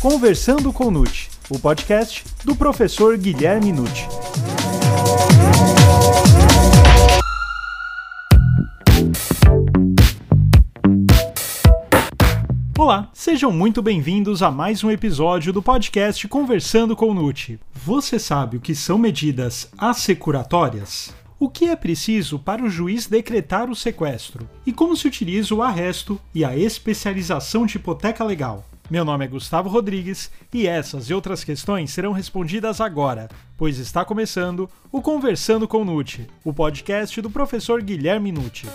Conversando com Nute, o podcast do professor Guilherme Nute. Olá, sejam muito bem-vindos a mais um episódio do podcast Conversando com Nute. Você sabe o que são medidas assecuratórias? O que é preciso para o juiz decretar o sequestro? E como se utiliza o arresto e a especialização de hipoteca legal? Meu nome é Gustavo Rodrigues e essas e outras questões serão respondidas agora, pois está começando o Conversando com Nute, o podcast do professor Guilherme Nute.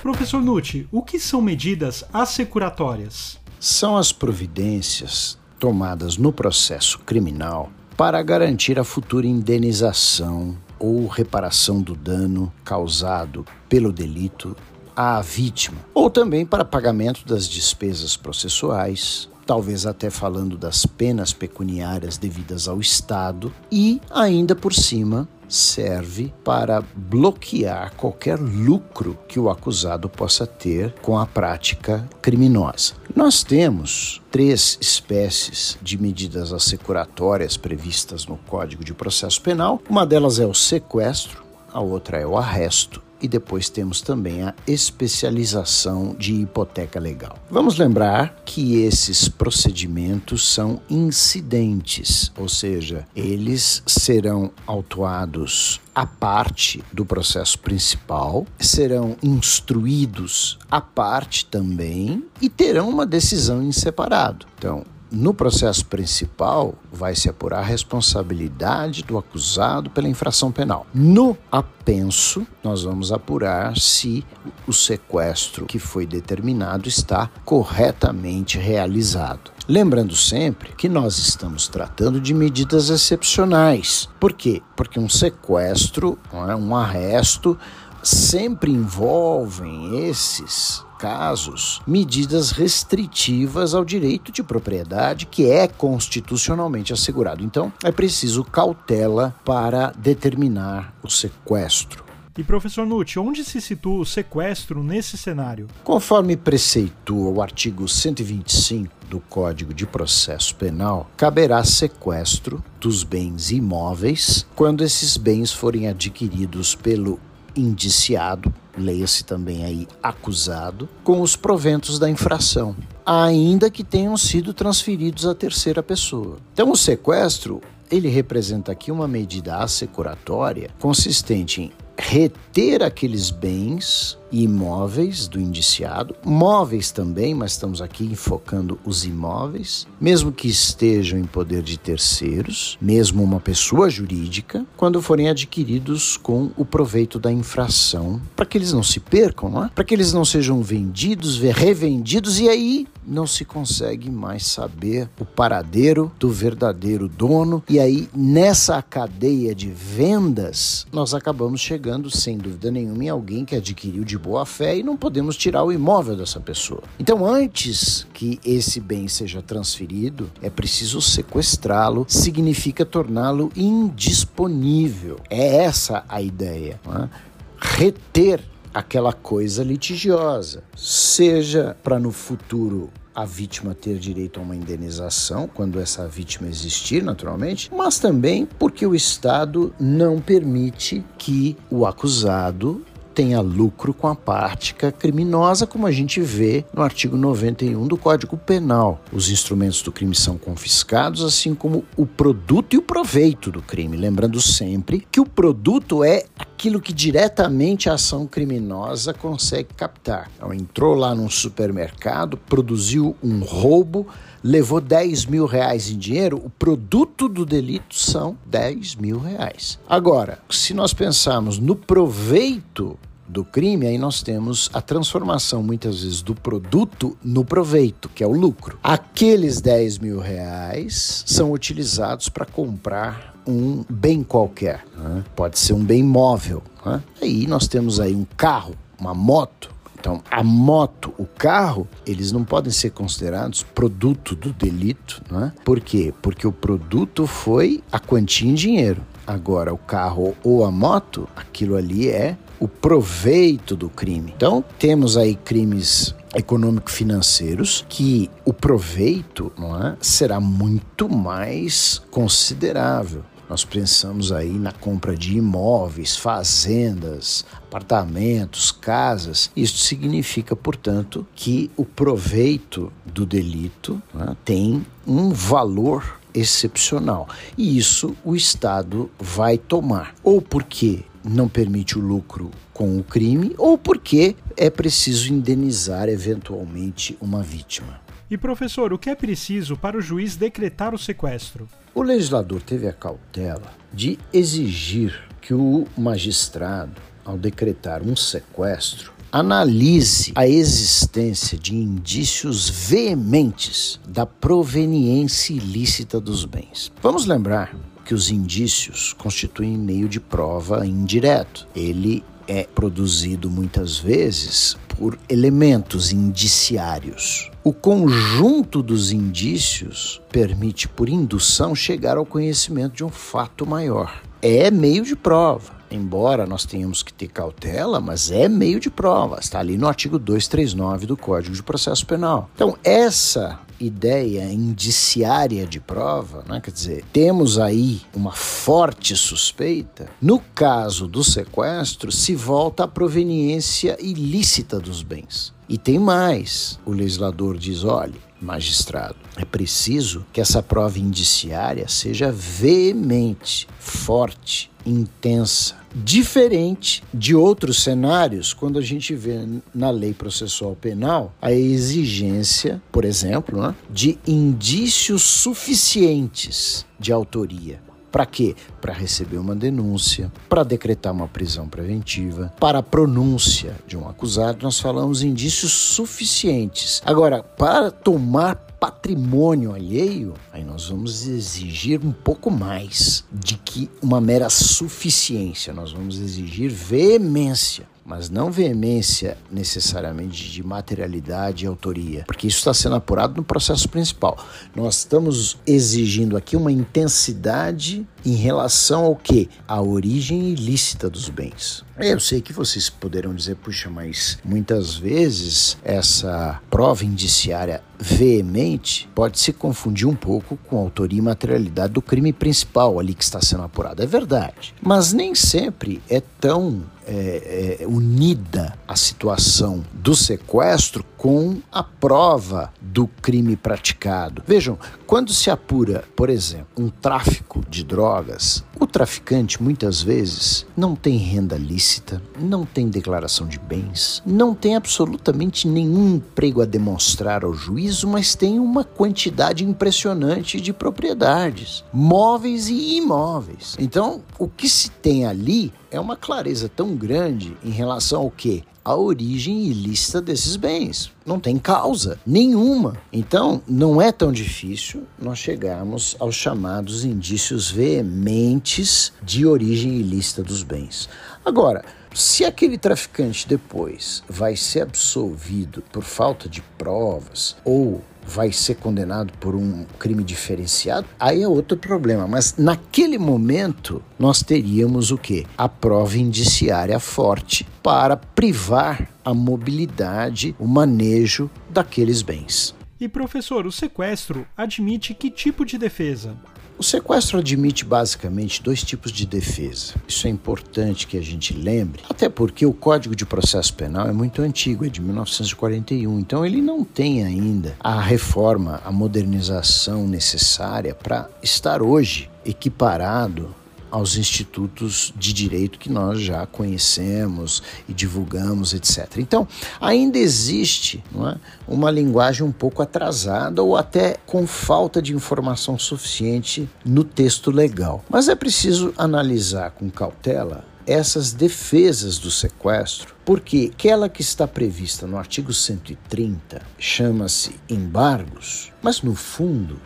Professor Nucci, o que são medidas assecuratórias? São as providências tomadas no processo criminal para garantir a futura indenização ou reparação do dano causado pelo delito à vítima, ou também para pagamento das despesas processuais, talvez até falando das penas pecuniárias devidas ao Estado e ainda por cima serve para bloquear qualquer lucro que o acusado possa ter com a prática criminosa. Nós temos três espécies de medidas assecuratórias previstas no Código de Processo Penal. Uma delas é o sequestro, a outra é o arresto e depois temos também a especialização de hipoteca legal. Vamos lembrar que esses procedimentos são incidentes, ou seja, eles serão autuados à parte do processo principal, serão instruídos à parte também e terão uma decisão em separado. Então, no processo principal, vai se apurar a responsabilidade do acusado pela infração penal. No apenso, nós vamos apurar se o sequestro que foi determinado está corretamente realizado. Lembrando sempre que nós estamos tratando de medidas excepcionais. Por quê? Porque um sequestro, é, um arresto, sempre envolvem esses casos, medidas restritivas ao direito de propriedade que é constitucionalmente assegurado. Então, é preciso cautela para determinar o sequestro. E professor Nucci, onde se situa o sequestro nesse cenário? Conforme preceitua o artigo 125 do Código de Processo Penal, caberá sequestro dos bens imóveis quando esses bens forem adquiridos pelo indiciado, leia-se também aí acusado, com os proventos da infração, ainda que tenham sido transferidos à terceira pessoa. Então, o sequestro ele representa aqui uma medida assecuratória consistente em reter aqueles bens imóveis do indiciado, móveis também, mas estamos aqui enfocando os imóveis, mesmo que estejam em poder de terceiros, mesmo uma pessoa jurídica, quando forem adquiridos com o proveito da infração, para que eles não se percam, é? para que eles não sejam vendidos, revendidos e aí não se consegue mais saber o paradeiro do verdadeiro dono. E aí, nessa cadeia de vendas, nós acabamos chegando, sem dúvida nenhuma, em alguém que adquiriu de boa fé e não podemos tirar o imóvel dessa pessoa. Então, antes que esse bem seja transferido, é preciso sequestrá-lo, significa torná-lo indisponível. É essa a ideia. É? Reter aquela coisa litigiosa, seja para no futuro a vítima ter direito a uma indenização, quando essa vítima existir, naturalmente, mas também porque o Estado não permite que o acusado tenha lucro com a prática criminosa, como a gente vê no artigo 91 do Código Penal. Os instrumentos do crime são confiscados, assim como o produto e o proveito do crime. Lembrando sempre que o produto é aquilo que diretamente a ação criminosa consegue captar. Então, entrou lá num supermercado, produziu um roubo, levou 10 mil reais em dinheiro, o produto do delito são 10 mil reais. Agora, se nós pensarmos no proveito do crime, aí nós temos a transformação muitas vezes do produto no proveito, que é o lucro. Aqueles 10 mil reais são utilizados para comprar um bem qualquer, né? pode ser um bem móvel. Né? Aí nós temos aí um carro, uma moto, então, a moto, o carro, eles não podem ser considerados produto do delito, né? Por quê? Porque o produto foi a quantia em dinheiro. Agora, o carro ou a moto, aquilo ali é o proveito do crime. Então, temos aí crimes econômico-financeiros que o proveito não é, será muito mais considerável. Nós pensamos aí na compra de imóveis, fazendas, apartamentos, casas. Isso significa, portanto, que o proveito do delito né, tem um valor excepcional. E isso o Estado vai tomar. Ou porque não permite o lucro com o crime, ou porque é preciso indenizar eventualmente uma vítima. E professor, o que é preciso para o juiz decretar o sequestro? O legislador teve a cautela de exigir que o magistrado, ao decretar um sequestro, analise a existência de indícios veementes da proveniência ilícita dos bens. Vamos lembrar que os indícios constituem meio de prova indireto. Ele é produzido muitas vezes por elementos indiciários. O conjunto dos indícios permite, por indução, chegar ao conhecimento de um fato maior. É meio de prova. Embora nós tenhamos que ter cautela, mas é meio de prova. Está ali no artigo 239 do Código de Processo Penal. Então, essa ideia indiciária de prova, né? quer dizer, temos aí uma forte suspeita. No caso do sequestro, se volta à proveniência ilícita dos bens. E tem mais: o legislador diz, olhe, magistrado, é preciso que essa prova indiciária seja veemente, forte, intensa, diferente de outros cenários quando a gente vê na lei processual penal a exigência, por exemplo, né, de indícios suficientes de autoria. Para quê? Para receber uma denúncia, para decretar uma prisão preventiva, para a pronúncia de um acusado, nós falamos indícios suficientes. Agora, para tomar patrimônio alheio, aí nós vamos exigir um pouco mais de que uma mera suficiência, nós vamos exigir veemência mas não veemência necessariamente de materialidade e autoria, porque isso está sendo apurado no processo principal. Nós estamos exigindo aqui uma intensidade em relação ao que? A origem ilícita dos bens. Eu sei que vocês poderão dizer, puxa, mas muitas vezes essa prova indiciária veemente pode se confundir um pouco com a autoria e materialidade do crime principal ali que está sendo apurado. É verdade. Mas nem sempre é tão é, é, unida a situação do sequestro com a prova do crime praticado. Vejam, quando se apura, por exemplo, um tráfico de drogas, o traficante muitas vezes não tem renda lícita, não tem declaração de bens, não tem absolutamente nenhum emprego a demonstrar ao juízo, mas tem uma quantidade impressionante de propriedades, móveis e imóveis. Então, o que se tem ali é uma clareza tão grande em relação ao que? A origem ilícita desses bens. Não tem causa nenhuma. Então, não é tão difícil nós chegarmos aos chamados indícios veementes de origem ilícita dos bens. Agora, se aquele traficante depois vai ser absolvido por falta de provas ou vai ser condenado por um crime diferenciado, aí é outro problema. Mas naquele momento nós teríamos o que? A prova indiciária forte para privar a mobilidade, o manejo daqueles bens. E professor, o sequestro admite que tipo de defesa? O sequestro admite basicamente dois tipos de defesa. Isso é importante que a gente lembre, até porque o Código de Processo Penal é muito antigo, é de 1941, então ele não tem ainda a reforma, a modernização necessária para estar hoje equiparado aos institutos de direito que nós já conhecemos e divulgamos, etc. Então, ainda existe é, uma linguagem um pouco atrasada ou até com falta de informação suficiente no texto legal. Mas é preciso analisar com cautela essas defesas do sequestro, porque aquela que está prevista no artigo 130 chama-se embargos, mas no fundo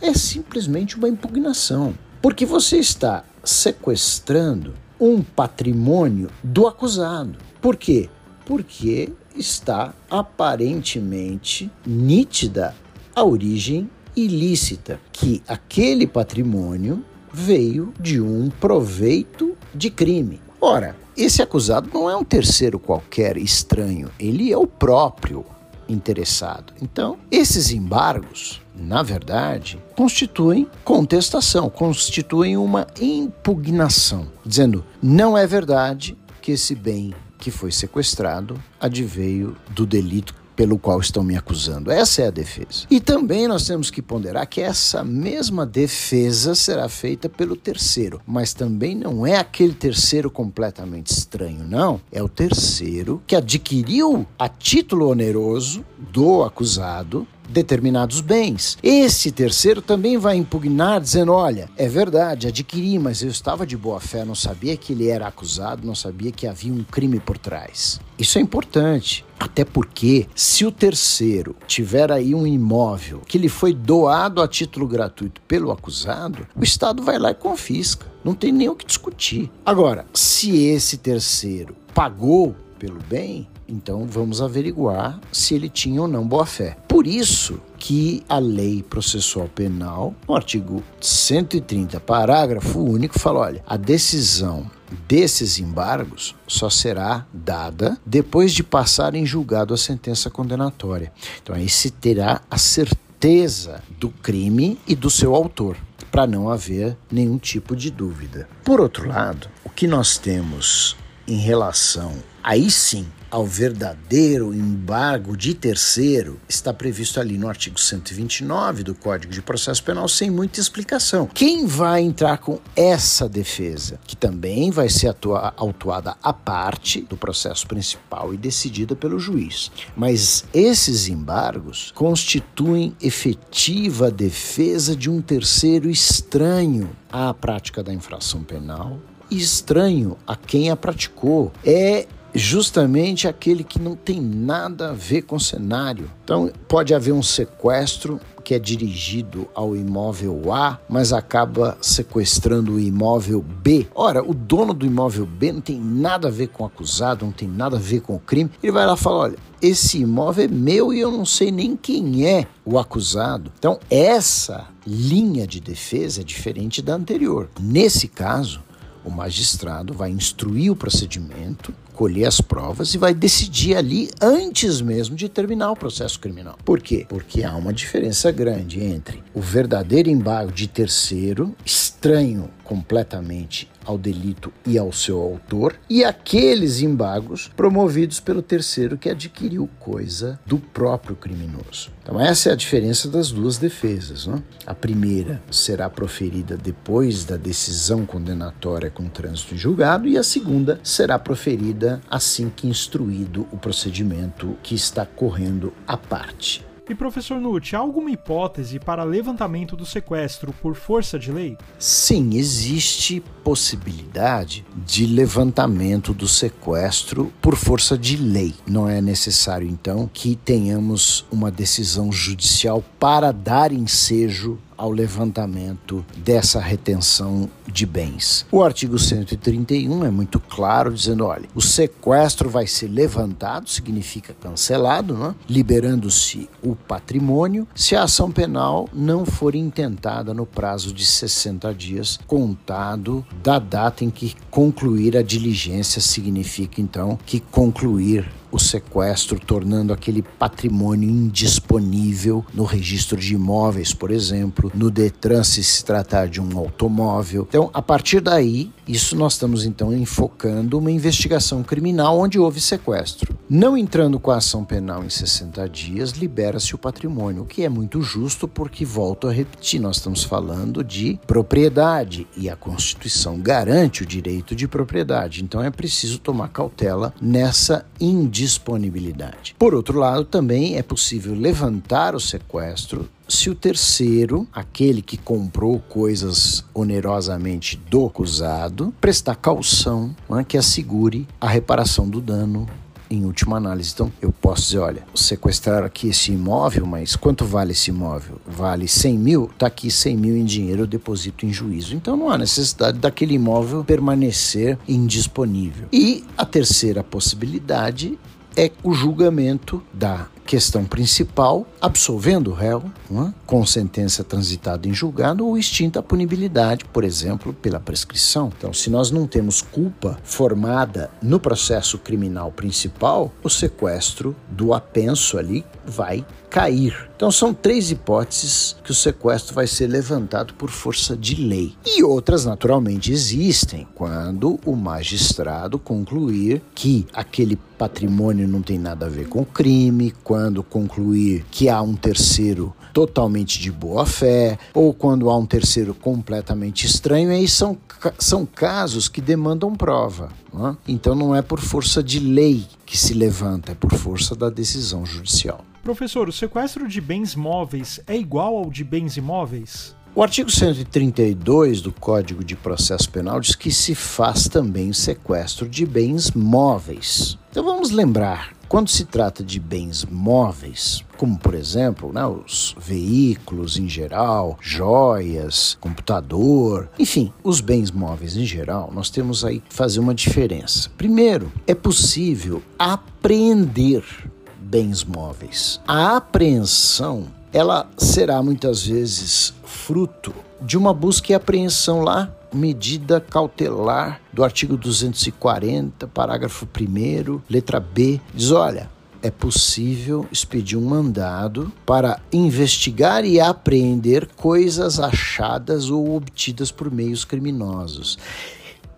é simplesmente uma impugnação. Porque você está sequestrando um patrimônio do acusado. Por quê? Porque está aparentemente nítida a origem ilícita, que aquele patrimônio veio de um proveito de crime. Ora, esse acusado não é um terceiro qualquer estranho, ele é o próprio interessado. Então, esses embargos, na verdade, constituem contestação, constituem uma impugnação, dizendo não é verdade que esse bem que foi sequestrado adveio do delito pelo qual estão me acusando. Essa é a defesa. E também nós temos que ponderar que essa mesma defesa será feita pelo terceiro, mas também não é aquele terceiro completamente estranho, não. É o terceiro que adquiriu a título oneroso do acusado determinados bens. Esse terceiro também vai impugnar, dizendo: olha, é verdade, adquiri, mas eu estava de boa fé, não sabia que ele era acusado, não sabia que havia um crime por trás. Isso é importante. Até porque, se o terceiro tiver aí um imóvel que lhe foi doado a título gratuito pelo acusado, o Estado vai lá e confisca. Não tem nem o que discutir. Agora, se esse terceiro pagou pelo bem, então vamos averiguar se ele tinha ou não boa fé. Por isso que a lei processual penal, no artigo 130, parágrafo único, fala: olha, a decisão desses embargos só será dada depois de passar em julgado a sentença condenatória. Então aí se terá a certeza do crime e do seu autor para não haver nenhum tipo de dúvida. Por outro lado, o que nós temos em relação aí sim ao verdadeiro embargo de terceiro está previsto ali no artigo 129 do Código de Processo Penal sem muita explicação. Quem vai entrar com essa defesa, que também vai ser atua, autuada à parte do processo principal e decidida pelo juiz. Mas esses embargos constituem efetiva defesa de um terceiro estranho à prática da infração penal estranho a quem a praticou. É justamente aquele que não tem nada a ver com o cenário. Então, pode haver um sequestro que é dirigido ao imóvel A, mas acaba sequestrando o imóvel B. Ora, o dono do imóvel B não tem nada a ver com o acusado, não tem nada a ver com o crime. Ele vai lá e fala: olha, esse imóvel é meu e eu não sei nem quem é o acusado. Então, essa linha de defesa é diferente da anterior. Nesse caso, o magistrado vai instruir o procedimento, colher as provas e vai decidir ali antes mesmo de terminar o processo criminal. Por quê? Porque há uma diferença grande entre o verdadeiro embargo de terceiro, estranho completamente ao delito e ao seu autor, e aqueles embargos promovidos pelo terceiro que adquiriu coisa do próprio criminoso. Então, essa é a diferença das duas defesas. Não? A primeira será proferida depois da decisão condenatória com trânsito em julgado, e a segunda será proferida assim que instruído o procedimento que está correndo à parte. E professor Nutt, há alguma hipótese para levantamento do sequestro por força de lei? Sim, existe possibilidade de levantamento do sequestro por força de lei. Não é necessário então que tenhamos uma decisão judicial para dar ensejo ao levantamento dessa retenção de bens. O artigo 131 é muito claro, dizendo: olha, o sequestro vai ser levantado, significa cancelado, né? liberando-se o patrimônio, se a ação penal não for intentada no prazo de 60 dias, contado da data em que concluir a diligência, significa então que concluir o sequestro, tornando aquele patrimônio indisponível no registro de imóveis, por exemplo, no Detran se se tratar de um automóvel. Então, a partir daí, isso nós estamos então enfocando uma investigação criminal onde houve sequestro. Não entrando com a ação penal em 60 dias, libera-se o patrimônio, o que é muito justo porque volto a repetir, nós estamos falando de propriedade e a Constituição garante o direito de propriedade. Então é preciso tomar cautela nessa individualização disponibilidade. Por outro lado, também é possível levantar o sequestro se o terceiro, aquele que comprou coisas onerosamente do acusado, prestar caução né, que assegure a reparação do dano em última análise. Então, eu posso dizer, olha, sequestrar aqui esse imóvel, mas quanto vale esse imóvel? Vale 100 mil? Está aqui 100 mil em dinheiro, eu deposito em juízo. Então, não há necessidade daquele imóvel permanecer indisponível. E a terceira possibilidade é o julgamento da questão principal, absolvendo o réu, com sentença transitada em julgado ou extinta a punibilidade, por exemplo, pela prescrição. Então, se nós não temos culpa formada no processo criminal principal, o sequestro do apenso ali vai cair. Então são três hipóteses que o sequestro vai ser levantado por força de lei. E outras naturalmente existem quando o magistrado concluir que aquele patrimônio não tem nada a ver com crime, quando concluir que há um terceiro totalmente de boa fé, ou quando há um terceiro completamente estranho, aí são, são casos que demandam prova. Não é? Então não é por força de lei que se levanta, é por força da decisão judicial. Professor, o sequestro de bens móveis é igual ao de bens imóveis? O artigo 132 do Código de Processo Penal diz que se faz também sequestro de bens móveis. Então vamos lembrar, quando se trata de bens móveis, como por exemplo né, os veículos em geral, joias, computador, enfim, os bens móveis em geral, nós temos aí que fazer uma diferença. Primeiro, é possível apreender bens móveis. A apreensão ela será muitas vezes fruto de uma busca e apreensão lá, medida cautelar do artigo 240, parágrafo 1, letra B, diz: olha, é possível expedir um mandado para investigar e apreender coisas achadas ou obtidas por meios criminosos,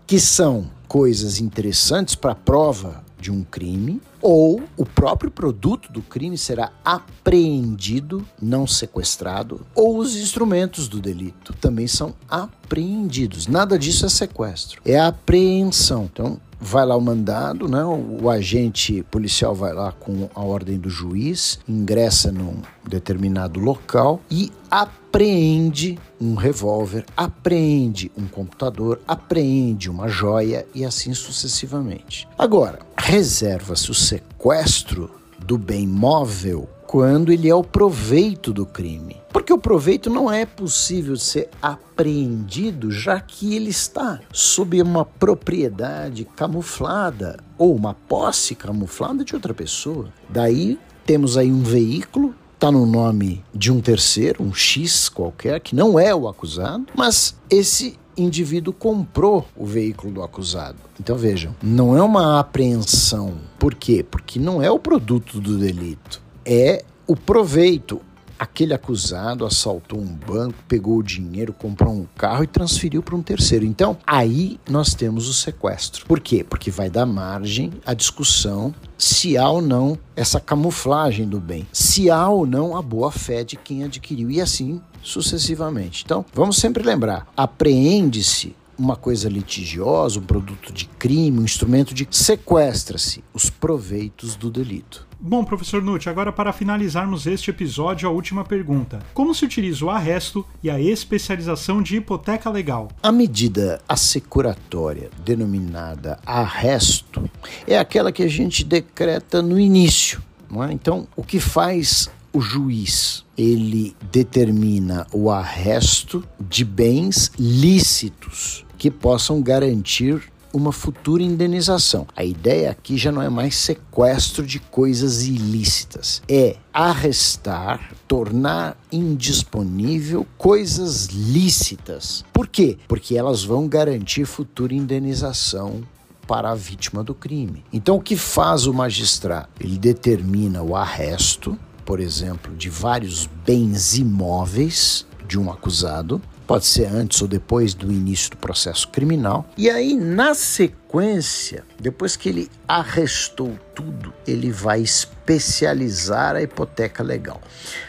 que são coisas interessantes para a prova de um crime, ou o próprio produto do crime será apreendido, não sequestrado, ou os instrumentos do delito também são apreendidos. Nada disso é sequestro, é apreensão. Então, vai lá o mandado, né? o, o agente policial vai lá com a ordem do juiz, ingressa num determinado local e apreende um revólver, apreende um computador, apreende uma joia e assim sucessivamente. Agora, reserva-se o sequestro do bem móvel quando ele é o proveito do crime. Porque o proveito não é possível ser apreendido, já que ele está sob uma propriedade camuflada ou uma posse camuflada de outra pessoa. Daí temos aí um veículo está no nome de um terceiro, um X qualquer, que não é o acusado, mas esse indivíduo comprou o veículo do acusado. Então vejam, não é uma apreensão. Por quê? Porque não é o produto do delito é o proveito. Aquele acusado assaltou um banco, pegou o dinheiro, comprou um carro e transferiu para um terceiro. Então, aí nós temos o sequestro. Por quê? Porque vai dar margem à discussão se há ou não essa camuflagem do bem, se há ou não a boa fé de quem adquiriu e assim sucessivamente. Então, vamos sempre lembrar: apreende-se uma coisa litigiosa, um produto de crime, um instrumento de sequestra-se os proveitos do delito. Bom, professor Nutt, agora para finalizarmos este episódio, a última pergunta. Como se utiliza o arresto e a especialização de hipoteca legal? A medida assecuratória denominada arresto é aquela que a gente decreta no início. É? Então, o que faz o juiz? Ele determina o arresto de bens lícitos que possam garantir uma futura indenização. A ideia aqui já não é mais sequestro de coisas ilícitas, é arrestar, tornar indisponível coisas lícitas. Por quê? Porque elas vão garantir futura indenização para a vítima do crime. Então, o que faz o magistrado? Ele determina o arresto, por exemplo, de vários bens imóveis de um acusado, pode ser antes ou depois do início do processo criminal. E aí, na sequência, depois que ele arrestou tudo, ele vai especializar a hipoteca legal.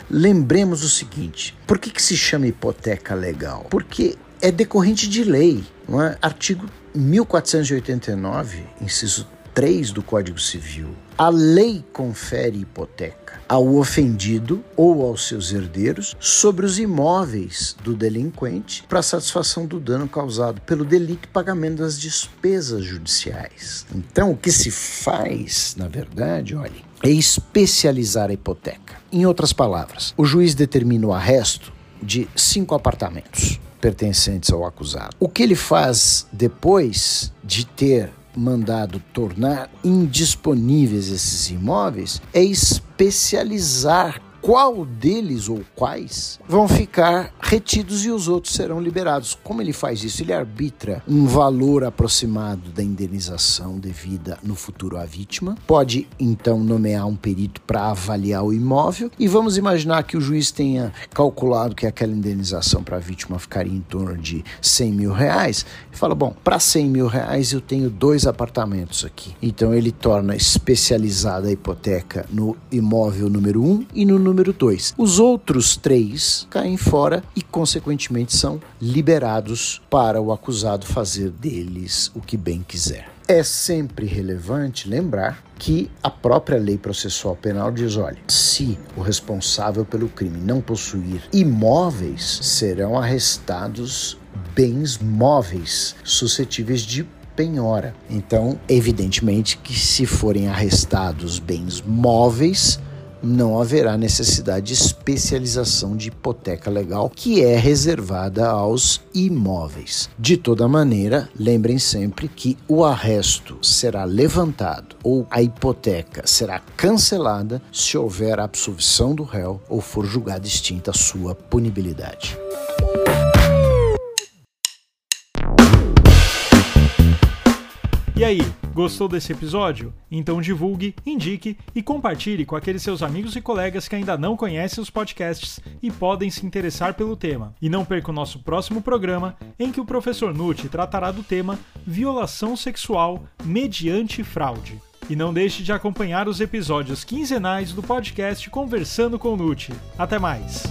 Lembremos o seguinte: por que, que se chama hipoteca legal? Porque é decorrente de lei, não é? Artigo 1489, inciso 3 do Código Civil. A lei confere hipoteca ao ofendido ou aos seus herdeiros sobre os imóveis do delinquente para satisfação do dano causado pelo delito e pagamento das despesas judiciais. Então, o que se faz, na verdade, olhe, é especializar a hipoteca. Em outras palavras, o juiz determina o arresto de cinco apartamentos pertencentes ao acusado. O que ele faz depois de ter mandado tornar indisponíveis esses imóveis é especializar qual deles ou quais vão ficar retidos e os outros serão liberados. Como ele faz isso? Ele arbitra um valor aproximado da indenização devida no futuro à vítima. Pode então nomear um perito para avaliar o imóvel e vamos imaginar que o juiz tenha calculado que aquela indenização para a vítima ficaria em torno de 100 mil reais. Fala: bom, para 100 mil reais eu tenho dois apartamentos aqui. Então ele torna especializada a hipoteca no imóvel número 1 um e no número 2. Os outros três caem fora e, consequentemente, são liberados para o acusado fazer deles o que bem quiser. É sempre relevante lembrar que a própria lei processual penal diz: olha, se o responsável pelo crime não possuir imóveis, serão arrestados bens móveis suscetíveis de penhora. Então, evidentemente que se forem arrestados bens móveis, não haverá necessidade de especialização de hipoteca legal, que é reservada aos imóveis. De toda maneira, lembrem sempre que o arresto será levantado ou a hipoteca será cancelada se houver absolvição do réu ou for julgada extinta a sua punibilidade. E aí, gostou desse episódio? Então divulgue, indique e compartilhe com aqueles seus amigos e colegas que ainda não conhecem os podcasts e podem se interessar pelo tema. E não perca o nosso próximo programa, em que o professor Nutti tratará do tema Violação Sexual mediante Fraude. E não deixe de acompanhar os episódios quinzenais do podcast Conversando com o Nutti. Até mais!